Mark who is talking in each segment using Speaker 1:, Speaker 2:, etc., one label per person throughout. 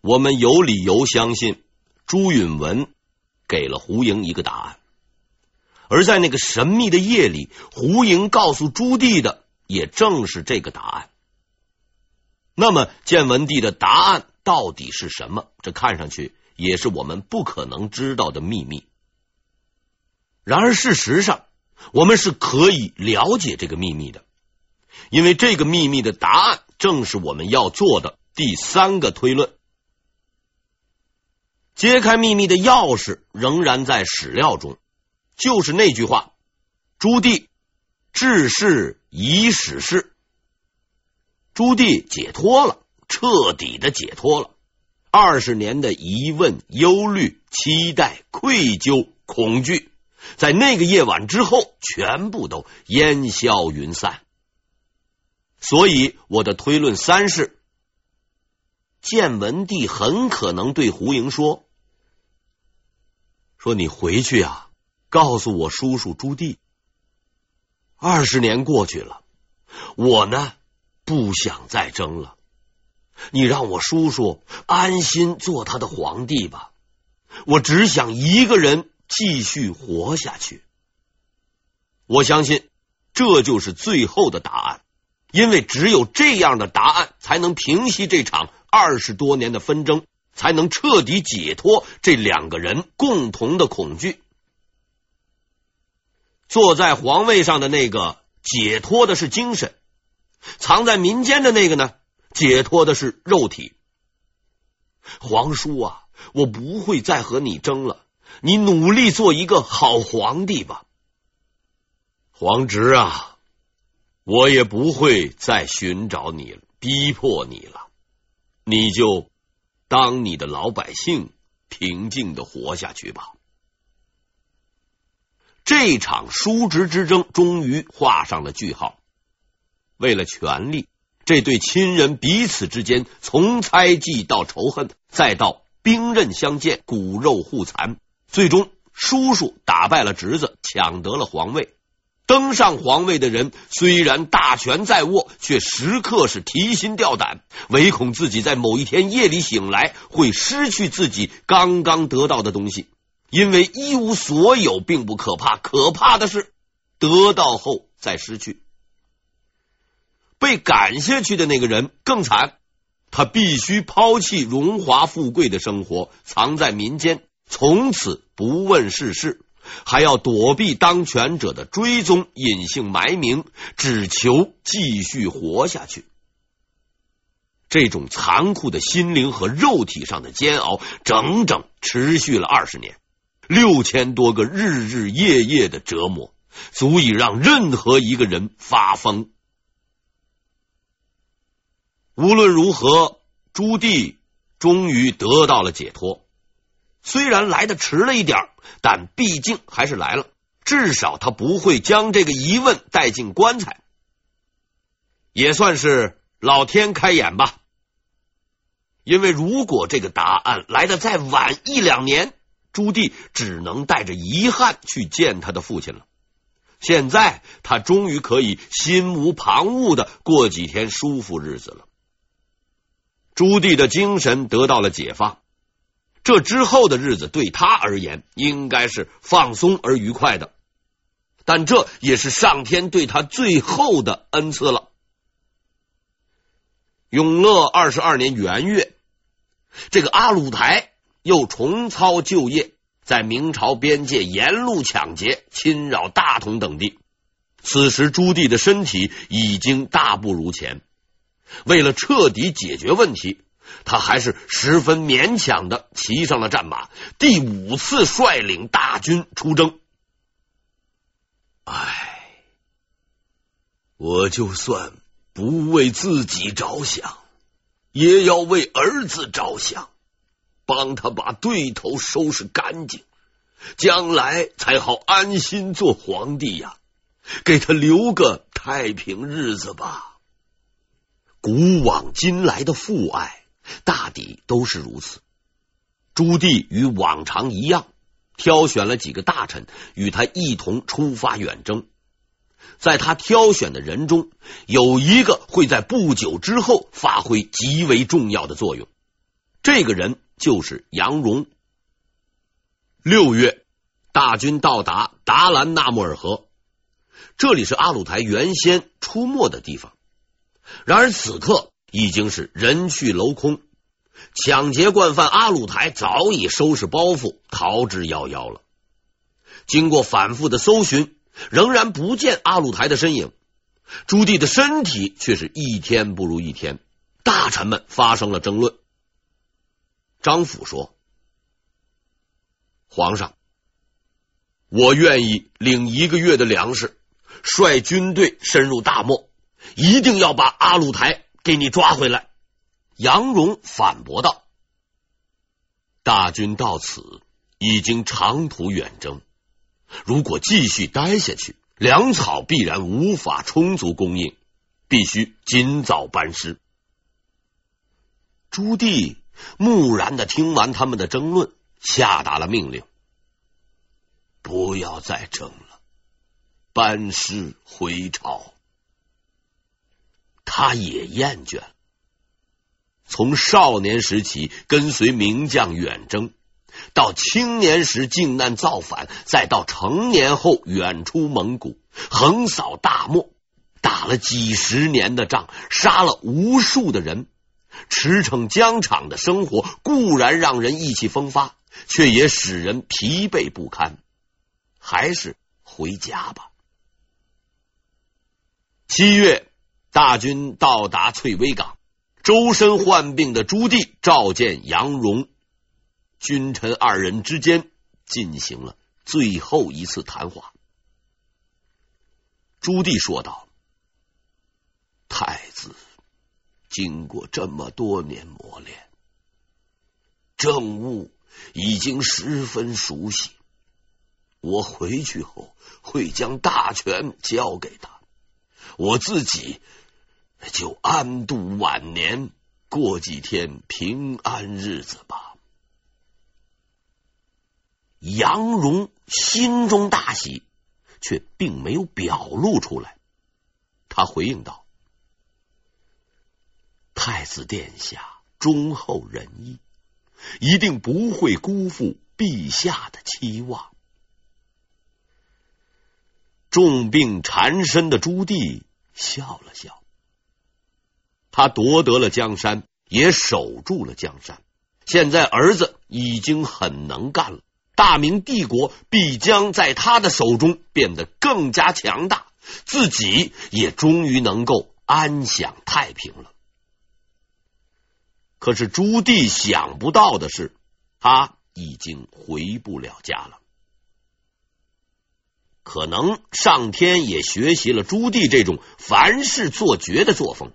Speaker 1: 我们有理由相信朱允文给了胡盈一个答案，而在那个神秘的夜里，胡盈告诉朱棣的也正是这个答案。那么，建文帝的答案到底是什么？这看上去也是我们不可能知道的秘密。然而，事实上，我们是可以了解这个秘密的，因为这个秘密的答案正是我们要做的第三个推论。揭开秘密的钥匙仍然在史料中，就是那句话：“朱棣治世以史事。”朱棣解脱了，彻底的解脱了。二十年的疑问、忧虑、期待、愧疚、恐惧，在那个夜晚之后，全部都烟消云散。所以，我的推论三是：建文帝很可能对胡盈说：“说你回去啊，告诉我叔叔朱棣，二十年过去了，我呢？”不想再争了，你让我叔叔安心做他的皇帝吧。我只想一个人继续活下去。我相信这就是最后的答案，因为只有这样的答案，才能平息这场二十多年的纷争，才能彻底解脱这两个人共同的恐惧。坐在皇位上的那个解脱的是精神。藏在民间的那个呢？解脱的是肉体。皇叔啊，我不会再和你争了，你努力做一个好皇帝吧。皇侄啊，我也不会再寻找你，逼迫你了，你就当你的老百姓，平静的活下去吧。这场叔侄之争终于画上了句号。为了权力，这对亲人彼此之间从猜忌到仇恨，再到兵刃相见、骨肉互残，最终叔叔打败了侄子，抢得了皇位。登上皇位的人虽然大权在握，却时刻是提心吊胆，唯恐自己在某一天夜里醒来会失去自己刚刚得到的东西。因为一无所有并不可怕，可怕的是得到后再失去。被赶下去的那个人更惨，他必须抛弃荣华富贵的生活，藏在民间，从此不问世事，还要躲避当权者的追踪，隐姓埋名，只求继续活下去。这种残酷的心灵和肉体上的煎熬，整整持续了二十年，六千多个日日夜夜的折磨，足以让任何一个人发疯。无论如何，朱棣终于得到了解脱。虽然来的迟了一点，但毕竟还是来了。至少他不会将这个疑问带进棺材，也算是老天开眼吧。因为如果这个答案来的再晚一两年，朱棣只能带着遗憾去见他的父亲了。现在他终于可以心无旁骛的过几天舒服日子了。朱棣的精神得到了解放，这之后的日子对他而言应该是放松而愉快的，但这也是上天对他最后的恩赐了。永乐二十二年元月，这个阿鲁台又重操旧业，在明朝边界沿路抢劫，侵扰大同等地。此时朱棣的身体已经大不如前。为了彻底解决问题，他还是十分勉强的骑上了战马，第五次率领大军出征。唉，我就算不为自己着想，也要为儿子着想，帮他把对头收拾干净，将来才好安心做皇帝呀，给他留个太平日子吧。古往今来的父爱，大抵都是如此。朱棣与往常一样，挑选了几个大臣与他一同出发远征。在他挑选的人中，有一个会在不久之后发挥极为重要的作用。这个人就是杨荣。六月，大军到达达兰纳木尔河，这里是阿鲁台原先出没的地方。然而此刻已经是人去楼空，抢劫惯犯阿鲁台早已收拾包袱逃之夭夭了。经过反复的搜寻，仍然不见阿鲁台的身影。朱棣的身体却是一天不如一天，大臣们发生了争论。张辅说：“皇上，我愿意领一个月的粮食，率军队深入大漠，一定要把阿鲁台给你抓回来。”杨荣反驳道：“大军到此已经长途远征，如果继续待下去。”粮草必然无法充足供应，必须尽早班师。朱棣木然的听完他们的争论，下达了命令：不要再争了，班师回朝。他也厌倦，从少年时期跟随名将远征。到青年时靖难造反，再到成年后远出蒙古，横扫大漠，打了几十年的仗，杀了无数的人。驰骋疆场的生活固然让人意气风发，却也使人疲惫不堪。还是回家吧。七月，大军到达翠微港，周身患病的朱棣召见杨荣。君臣二人之间进行了最后一次谈话。朱棣说道：“太子经过这么多年磨练，政务已经十分熟悉。我回去后会将大权交给他，我自己就安度晚年，过几天平安日子吧。”杨荣心中大喜，却并没有表露出来。他回应道：“太子殿下忠厚仁义，一定不会辜负陛下的期望。”重病缠身的朱棣笑了笑，他夺得了江山，也守住了江山。现在儿子已经很能干了。大明帝国必将在他的手中变得更加强大，自己也终于能够安享太平了。可是朱棣想不到的是，他已经回不了家了。可能上天也学习了朱棣这种凡事做绝的作风，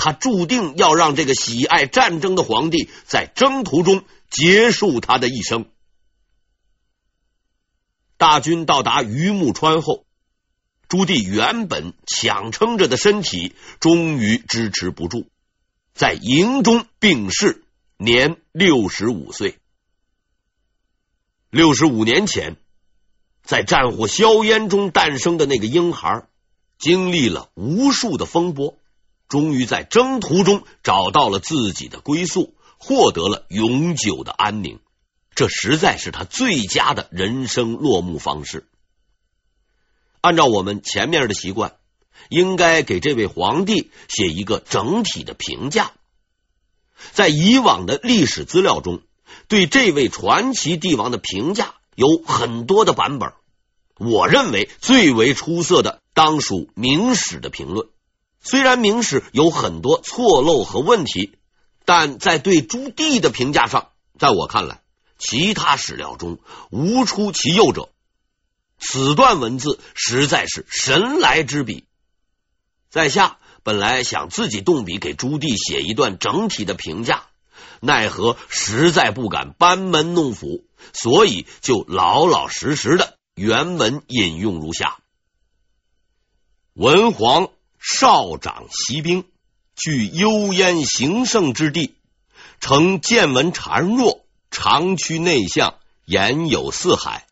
Speaker 1: 他注定要让这个喜爱战争的皇帝在征途中结束他的一生。大军到达榆木川后，朱棣原本强撑着的身体终于支持不住，在营中病逝，年六十五岁。六十五年前，在战火硝烟中诞生的那个婴孩，经历了无数的风波，终于在征途中找到了自己的归宿，获得了永久的安宁。这实在是他最佳的人生落幕方式。按照我们前面的习惯，应该给这位皇帝写一个整体的评价。在以往的历史资料中，对这位传奇帝王的评价有很多的版本。我认为最为出色的，当属《明史》的评论。虽然《明史》有很多错漏和问题，但在对朱棣的评价上，在我看来。其他史料中无出其右者，此段文字实在是神来之笔。在下本来想自己动笔给朱棣写一段整体的评价，奈何实在不敢班门弄斧，所以就老老实实的原文引用如下：文皇少长习兵，据幽燕形胜之地，呈见闻孱弱。长驱内向，言有四海。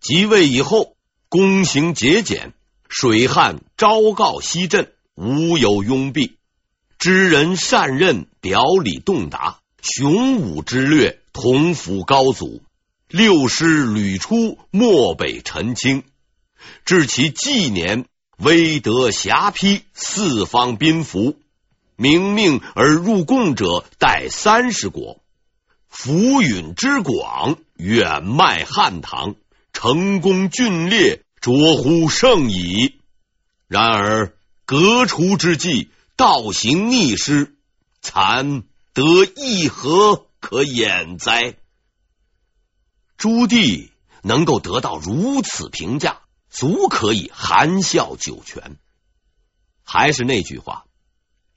Speaker 1: 即位以后，躬行节俭，水旱昭告西镇，无有拥蔽。知人善任，表里洞达，雄武之略，同辅高祖。六师屡出，漠北陈清。至其纪年，威德遐披，四方宾服。明命而入贡者，带三十国。福允之广，远迈汉唐。成功峻烈，卓乎圣矣。然而革除之际，道行逆施，残得一何可掩哉？朱棣能够得到如此评价，足可以含笑九泉。还是那句话，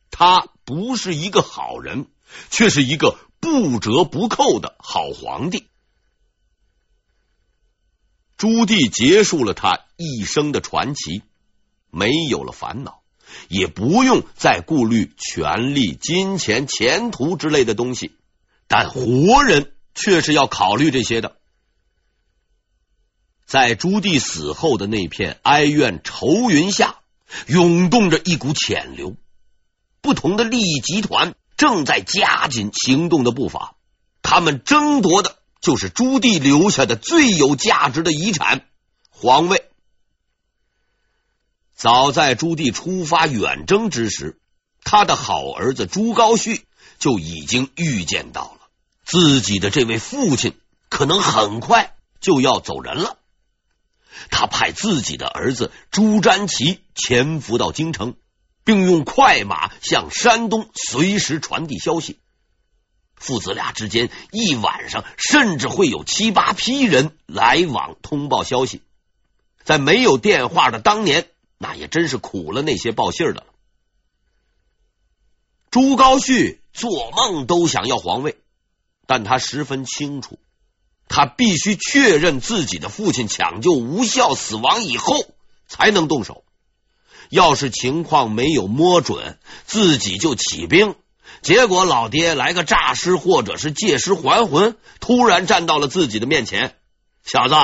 Speaker 1: 他不是一个好人，却是一个不折不扣的好皇帝。朱棣结束了他一生的传奇，没有了烦恼，也不用再顾虑权力、金钱、前途之类的东西，但活人却是要考虑这些的。在朱棣死后的那片哀怨愁云下，涌动着一股潜流。不同的利益集团正在加紧行动的步伐，他们争夺的就是朱棣留下的最有价值的遗产——皇位。早在朱棣出发远征之时，他的好儿子朱高煦就已经预见到了自己的这位父亲可能很快就要走人了。他派自己的儿子朱瞻齐潜伏到京城，并用快马向山东随时传递消息。父子俩之间一晚上甚至会有七八批人来往通报消息。在没有电话的当年，那也真是苦了那些报信的了。朱高煦做梦都想要皇位，但他十分清楚。他必须确认自己的父亲抢救无效死亡以后才能动手。要是情况没有摸准，自己就起兵，结果老爹来个诈尸或者是借尸还魂，突然站到了自己的面前。小子，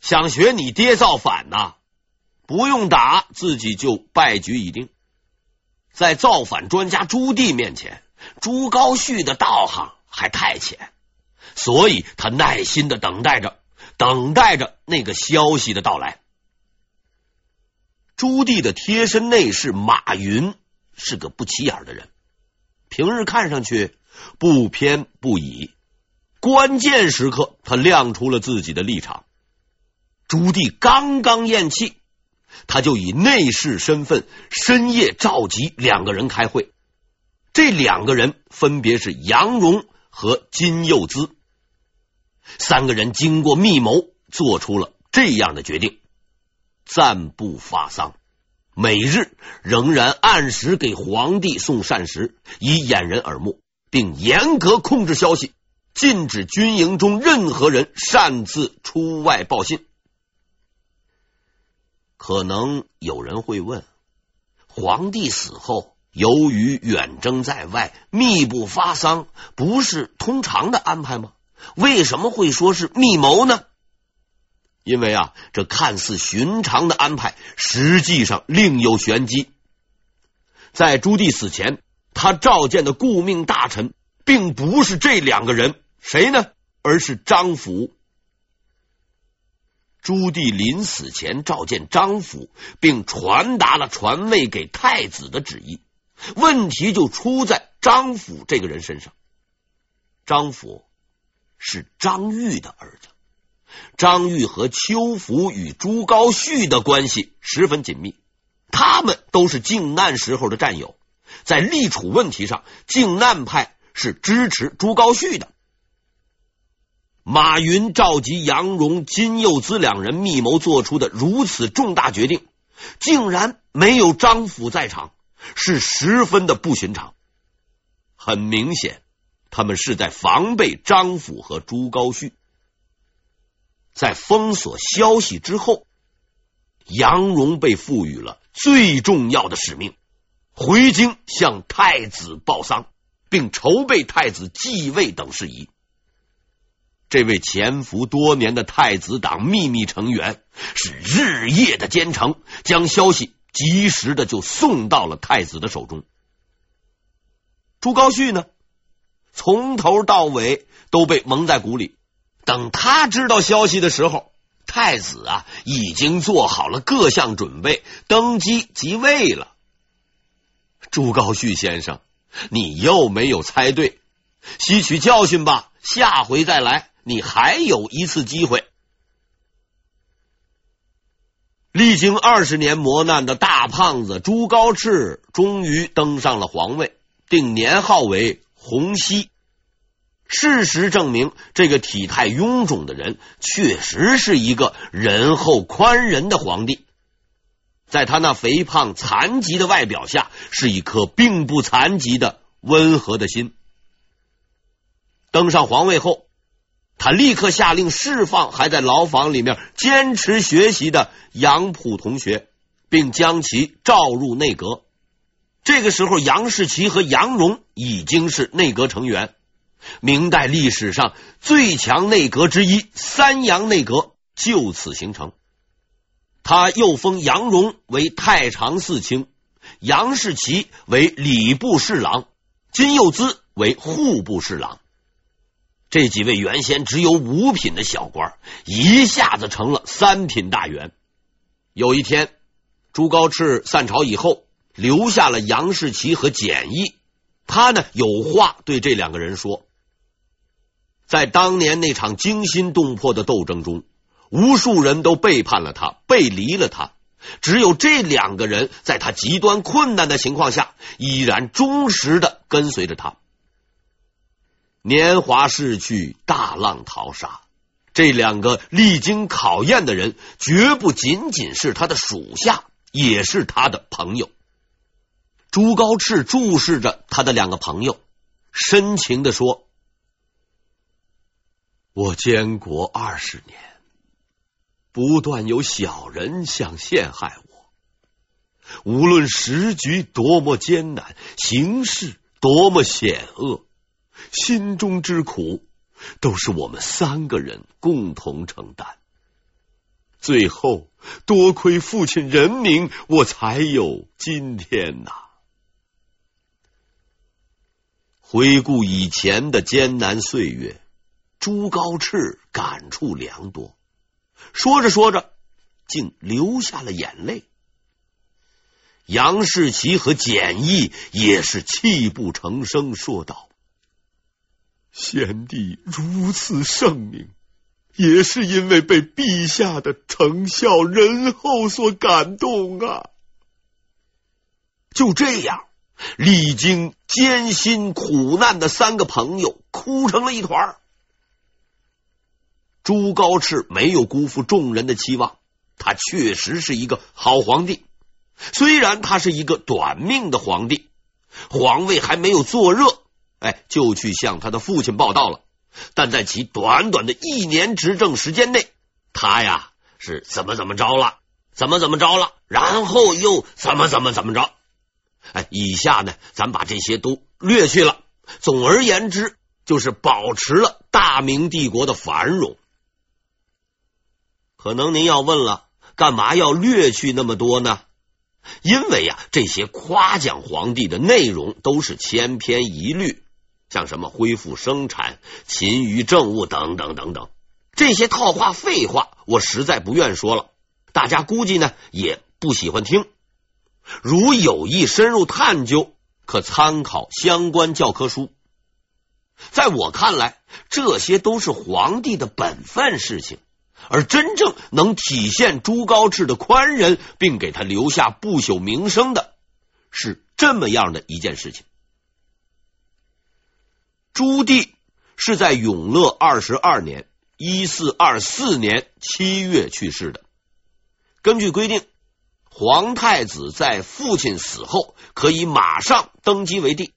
Speaker 1: 想学你爹造反呐？不用打，自己就败局已定。在造反专家朱棣面前，朱高煦的道行还太浅。所以他耐心的等待着，等待着那个消息的到来。朱棣的贴身内侍马云是个不起眼的人，平日看上去不偏不倚，关键时刻他亮出了自己的立场。朱棣刚刚咽气，他就以内侍身份深夜召集两个人开会。这两个人分别是杨荣和金幼滋。三个人经过密谋，做出了这样的决定：暂不发丧，每日仍然按时给皇帝送膳食，以掩人耳目，并严格控制消息，禁止军营中任何人擅自出外报信。可能有人会问：皇帝死后，由于远征在外，密不发丧，不是通常的安排吗？为什么会说是密谋呢？因为啊，这看似寻常的安排，实际上另有玄机。在朱棣死前，他召见的顾命大臣，并不是这两个人，谁呢？而是张辅。朱棣临死前召见张辅，并传达了传位给太子的旨意。问题就出在张辅这个人身上。张辅。是张玉的儿子，张玉和邱福与朱高煦的关系十分紧密，他们都是靖难时候的战友，在立储问题上，靖难派是支持朱高煦的。马云召集杨荣、金幼滋两人密谋做出的如此重大决定，竟然没有张辅在场，是十分的不寻常。很明显。他们是在防备张府和朱高煦。在封锁消息之后，杨荣被赋予了最重要的使命：回京向太子报丧，并筹备太子继位等事宜。这位潜伏多年的太子党秘密成员是日夜的兼程，将消息及时的就送到了太子的手中。朱高煦呢？从头到尾都被蒙在鼓里。等他知道消息的时候，太子啊已经做好了各项准备，登基即位了。朱高煦先生，你又没有猜对，吸取教训吧，下回再来，你还有一次机会。历经二十年磨难的大胖子朱高炽终于登上了皇位，定年号为洪熙。事实证明，这个体态臃肿的人确实是一个仁厚宽仁的皇帝。在他那肥胖残疾的外表下，是一颗并不残疾的温和的心。登上皇位后，他立刻下令释放还在牢房里面坚持学习的杨溥同学，并将其召入内阁。这个时候，杨士奇和杨荣已经是内阁成员。明代历史上最强内阁之一——三杨内阁就此形成。他又封杨荣为太常寺卿，杨士奇为礼部侍郎，金幼滋为户部侍郎。这几位原先只有五品的小官，一下子成了三品大员。有一天，朱高炽散朝以后，留下了杨士奇和简易。他呢，有话对这两个人说。在当年那场惊心动魄的斗争中，无数人都背叛了他，背离了他，只有这两个人在他极端困难的情况下，依然忠实的跟随着他。年华逝去，大浪淘沙，这两个历经考验的人，绝不仅仅是他的属下，也是他的朋友。朱高炽注视着他的两个朋友，深情的说。我监国二十年，不断有小人想陷害我。无论时局多么艰难，形势多么险恶，心中之苦都是我们三个人共同承担。最后，多亏父亲仁明，我才有今天呐。回顾以前的艰难岁月。朱高炽感触良多，说着说着，竟流下了眼泪。杨士奇和简易也是泣不成声，说道：“先帝如此圣明，也是因为被陛下的诚孝仁厚所感动啊！”就这样，历经艰辛苦难的三个朋友哭成了一团。朱高炽没有辜负众人的期望，他确实是一个好皇帝。虽然他是一个短命的皇帝，皇位还没有坐热，哎，就去向他的父亲报到了。但在其短短的一年执政时间内，他呀是怎么怎么着了，怎么怎么着了，然后又怎么怎么怎么着。哎，以下呢，咱把这些都略去了。总而言之，就是保持了大明帝国的繁荣。可能您要问了，干嘛要略去那么多呢？因为呀，这些夸奖皇帝的内容都是千篇一律，像什么恢复生产、勤于政务等等等等，这些套话废话，我实在不愿说了。大家估计呢也不喜欢听。如有意深入探究，可参考相关教科书。在我看来，这些都是皇帝的本分事情。而真正能体现朱高炽的宽仁，并给他留下不朽名声的，是这么样的一件事情：朱棣是在永乐二十二年（一四二四年）七月去世的。根据规定，皇太子在父亲死后可以马上登基为帝，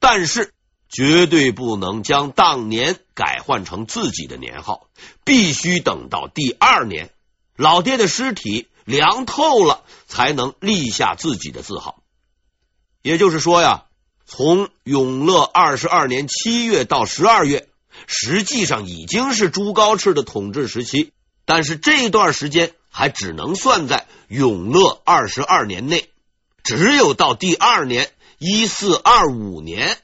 Speaker 1: 但是。绝对不能将当年改换成自己的年号，必须等到第二年，老爹的尸体凉透了，才能立下自己的字号。也就是说呀，从永乐二十二年七月到十二月，实际上已经是朱高炽的统治时期，但是这段时间还只能算在永乐二十二年内，只有到第二年一四二五年。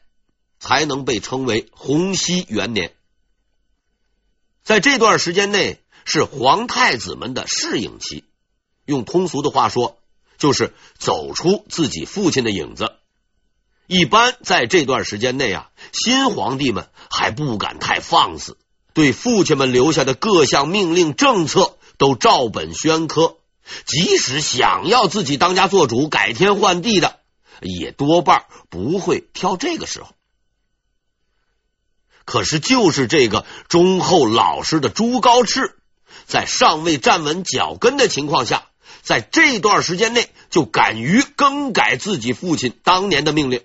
Speaker 1: 才能被称为洪熙元年。在这段时间内，是皇太子们的适应期，用通俗的话说，就是走出自己父亲的影子。一般在这段时间内啊，新皇帝们还不敢太放肆，对父亲们留下的各项命令政策都照本宣科。即使想要自己当家做主、改天换地的，也多半不会挑这个时候。可是，就是这个忠厚老实的朱高炽，在尚未站稳脚跟的情况下，在这段时间内就敢于更改自己父亲当年的命令。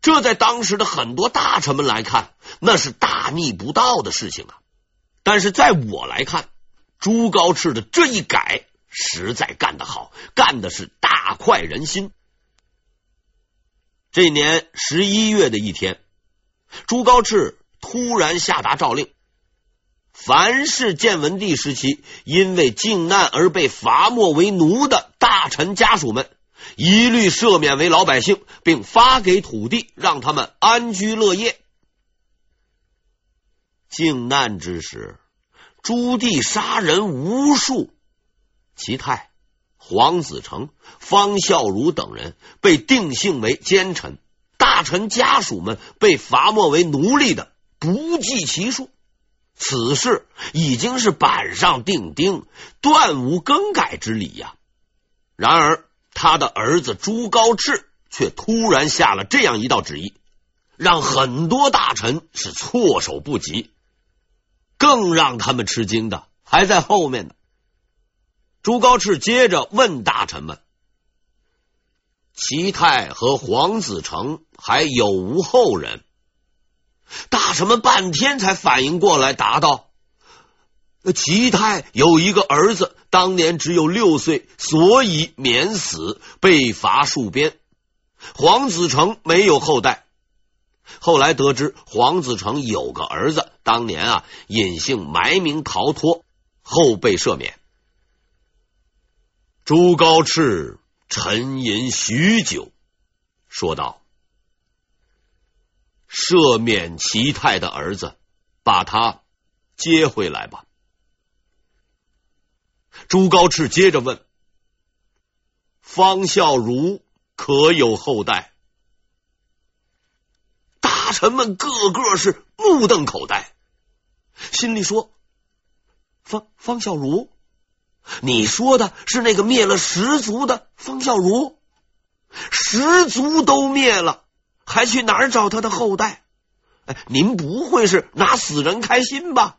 Speaker 1: 这在当时的很多大臣们来看，那是大逆不道的事情啊！但是在我来看，朱高炽的这一改，实在干得好，干的是大快人心。这年十一月的一天，朱高炽突然下达诏令，凡是建文帝时期因为靖难而被罚没为奴的大臣家属们。一律赦免为老百姓，并发给土地，让他们安居乐业。靖难之时，朱棣杀人无数，齐泰、黄子成、方孝孺等人被定性为奸臣，大臣家属们被罚没为奴隶的不计其数。此事已经是板上钉钉，断无更改之理呀。然而。他的儿子朱高炽却突然下了这样一道旨意，让很多大臣是措手不及。更让他们吃惊的还在后面呢。朱高炽接着问大臣们：“齐泰和黄子成还有无后人？”大臣们半天才反应过来，答道。齐泰有一个儿子，当年只有六岁，所以免死，被罚戍边。黄子成没有后代，后来得知黄子成有个儿子，当年啊隐姓埋名逃脱，后被赦免。朱高炽沉吟许久，说道：“赦免齐泰的儿子，把他接回来吧。”朱高炽接着问：“方孝孺可有后代？”大臣们个个是目瞪口呆，心里说：“方方孝孺，你说的是那个灭了十族的方孝孺？十族都灭了，还去哪儿找他的后代？哎，您不会是拿死人开心吧？”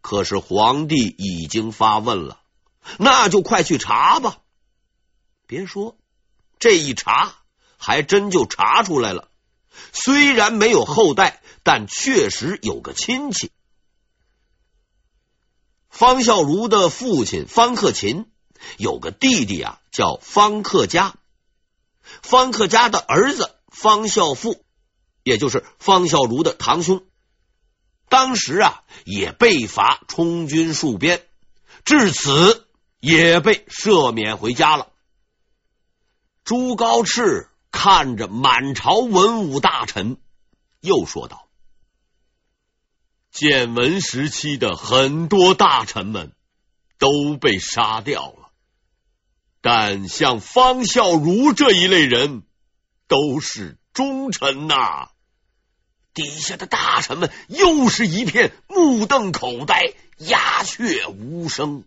Speaker 1: 可是皇帝已经发问了，那就快去查吧。别说这一查，还真就查出来了。虽然没有后代，但确实有个亲戚。方孝孺的父亲方克勤有个弟弟啊，叫方克家。方克家的儿子方孝富，也就是方孝孺的堂兄。当时啊，也被罚充军戍边，至此也被赦免回家了。朱高炽看着满朝文武大臣，又说道：“建文时期的很多大臣们都被杀掉了，但像方孝孺这一类人，都是忠臣呐。”底下的大臣们又是一片目瞪口呆，鸦雀无声。